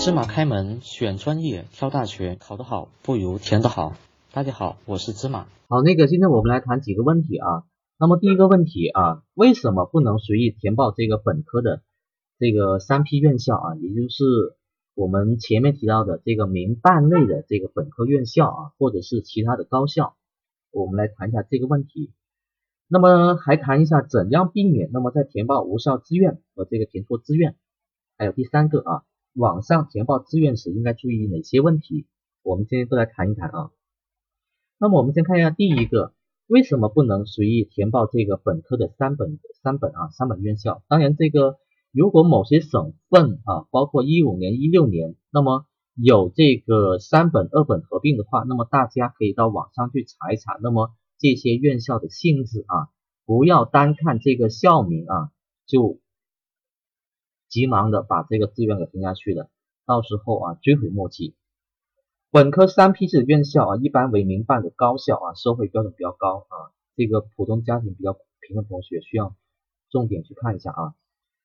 芝麻开门，选专业，挑大学，考得好不如填得好。大家好，我是芝麻。好，那个今天我们来谈几个问题啊。那么第一个问题啊，为什么不能随意填报这个本科的这个三批院校啊？也就是我们前面提到的这个民办类的这个本科院校啊，或者是其他的高校，我们来谈一下这个问题。那么还谈一下怎样避免那么在填报无效志愿和这个填错志愿，还有第三个啊，网上填报志愿时应该注意哪些问题？我们今天都来谈一谈啊。那么我们先看一下第一个。为什么不能随意填报这个本科的三本三本啊三本院校？当然，这个如果某些省份啊，包括一五年、一六年，那么有这个三本二本合并的话，那么大家可以到网上去查一查。那么这些院校的性质啊，不要单看这个校名啊，就急忙的把这个志愿给填下去了，到时候啊追悔莫及。本科三批制的院校啊，一般为民办的高校啊，收费标准比较高啊。这个普通家庭比较贫的同学需要重点去看一下啊。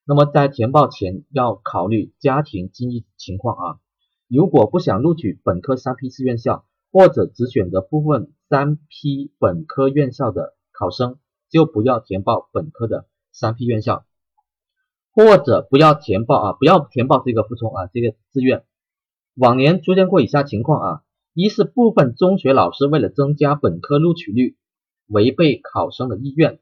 那么在填报前要考虑家庭经济情况啊。如果不想录取本科三批次院校，或者只选择部分三批本科院校的考生，就不要填报本科的三批院校，或者不要填报啊，不要填报这个服从啊这个志愿。往年出现过以下情况啊：一是部分中学老师为了增加本科录取率，违背考生的意愿，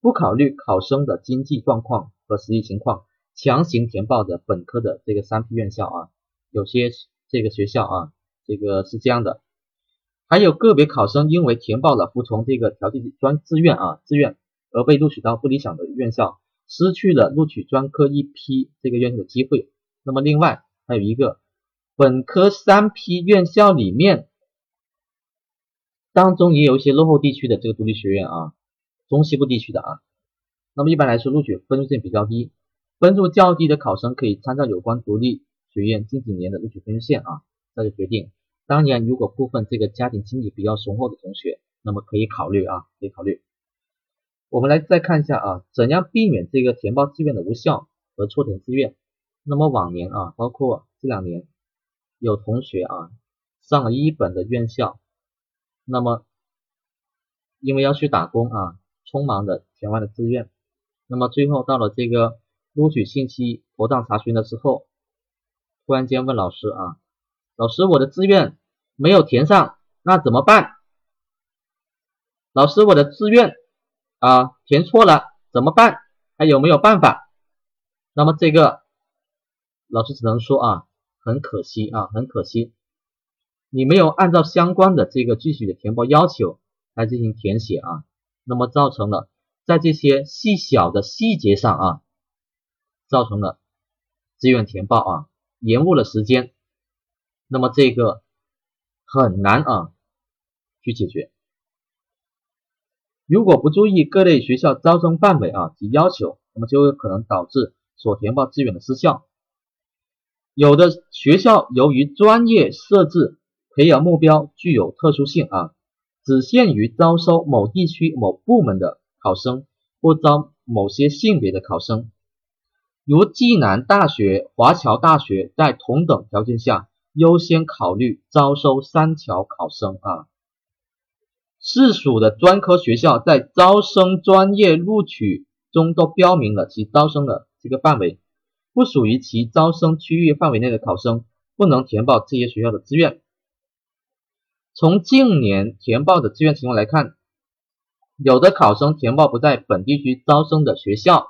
不考虑考生的经济状况和实际情况，强行填报的本科的这个三批院校啊，有些这个学校啊，这个是这样的。还有个别考生因为填报了服从这个调剂专志愿啊志愿，而被录取到不理想的院校，失去了录取专科一批这个院校的机会。那么另外还有一个。本科三批院校里面，当中也有一些落后地区的这个独立学院啊，中西部地区的啊，那么一般来说录取分数线比较低，分数较低的考生可以参照有关独立学院近几年的录取分数线啊，再去决定。当年如果部分这个家庭经济比较雄厚的同学，那么可以考虑啊，可以考虑。我们来再看一下啊，怎样避免这个填报志愿的无效和错填志愿？那么往年啊，包括这两年。有同学啊上了一本的院校，那么因为要去打工啊，匆忙的填完了志愿，那么最后到了这个录取信息妥当查询的时候，突然间问老师啊，老师我的志愿没有填上，那怎么办？老师我的志愿啊填错了怎么办？还有没有办法？那么这个老师只能说啊。很可惜啊，很可惜，你没有按照相关的这个具体的填报要求来进行填写啊，那么造成了在这些细小的细节上啊，造成了志愿填报啊延误了时间，那么这个很难啊去解决。如果不注意各类学校招生范围啊及要求，那么就有可能导致所填报志愿的失效。有的学校由于专业设置培养目标具有特殊性啊，只限于招收某地区某部门的考生，不招某些性别的考生。如暨南大学、华侨大学在同等条件下优先考虑招收三侨考生啊。市属的专科学校在招生专业录取中都标明了其招生的这个范围。不属于其招生区域范围内的考生，不能填报这些学校的志愿。从近年填报的志愿情况来看，有的考生填报不在本地区招生的学校，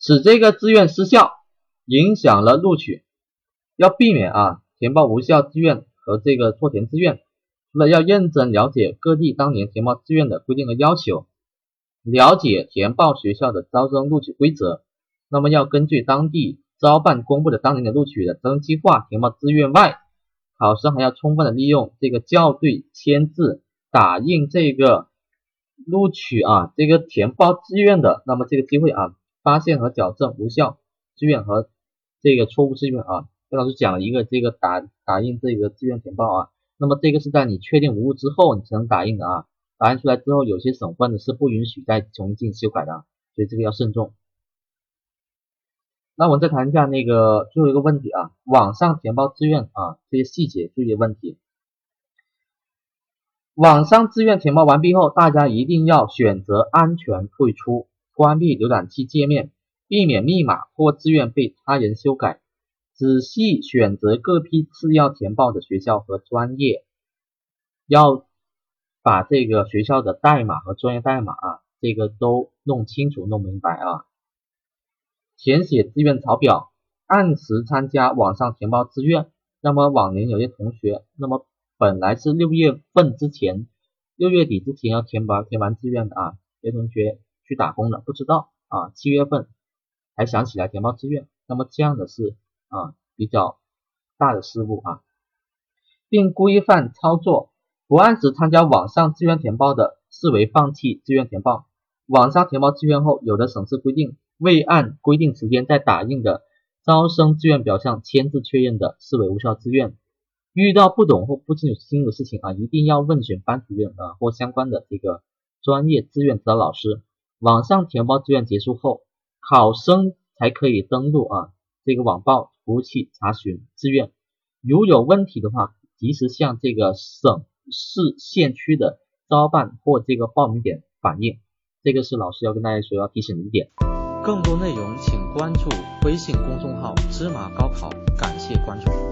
使这个志愿失效，影响了录取。要避免啊填报无效志愿和这个错填志愿，除了要认真了解各地当年填报志愿的规定和要求，了解填报学校的招生录取规则。那么要根据当地招办公布的当年的录取的征计划填报志愿外，考生还要充分的利用这个校对、签字、打印这个录取啊这个填报志愿的那么这个机会啊，发现和矫正无效志愿和这个错误志愿啊。跟老师讲了一个这个打打印这个志愿填报啊，那么这个是在你确定无误之后你才能打印的啊，打印出来之后有些省份呢是不允许再重新进行修改的，所以这个要慎重。那我们再谈一下那个最后一个问题啊，网上填报志愿啊这些细节注意问题。网上志愿填报完毕后，大家一定要选择安全退出，关闭浏览器界面，避免密码或志愿被他人修改。仔细选择各批次要填报的学校和专业，要把这个学校的代码和专业代码啊，这个都弄清楚、弄明白啊。填写志愿草表，按时参加网上填报志愿。那么往年有些同学，那么本来是六月份之前，六月底之前要填完填完志愿的啊，有同学去打工了，不知道啊，七月份才想起来填报志愿，那么这样的是啊比较大的失误啊，并规范操作，不按时参加网上志愿填报的，视为放弃志愿填报。网上填报志愿后，有的省市规定。未按规定时间在打印的招生志愿表上签字确认的，视为无效志愿。遇到不懂或不清楚清楚的事情啊，一定要问询班主任啊或相关的这个专业志愿指导老师。网上填报志愿结束后，考生才可以登录啊这个网报服务器查询志愿。如有问题的话，及时向这个省市县区的招办或这个报名点反映。这个是老师要跟大家说要提醒的一点。更多内容请关注微信公众号“芝麻高考”，感谢关注。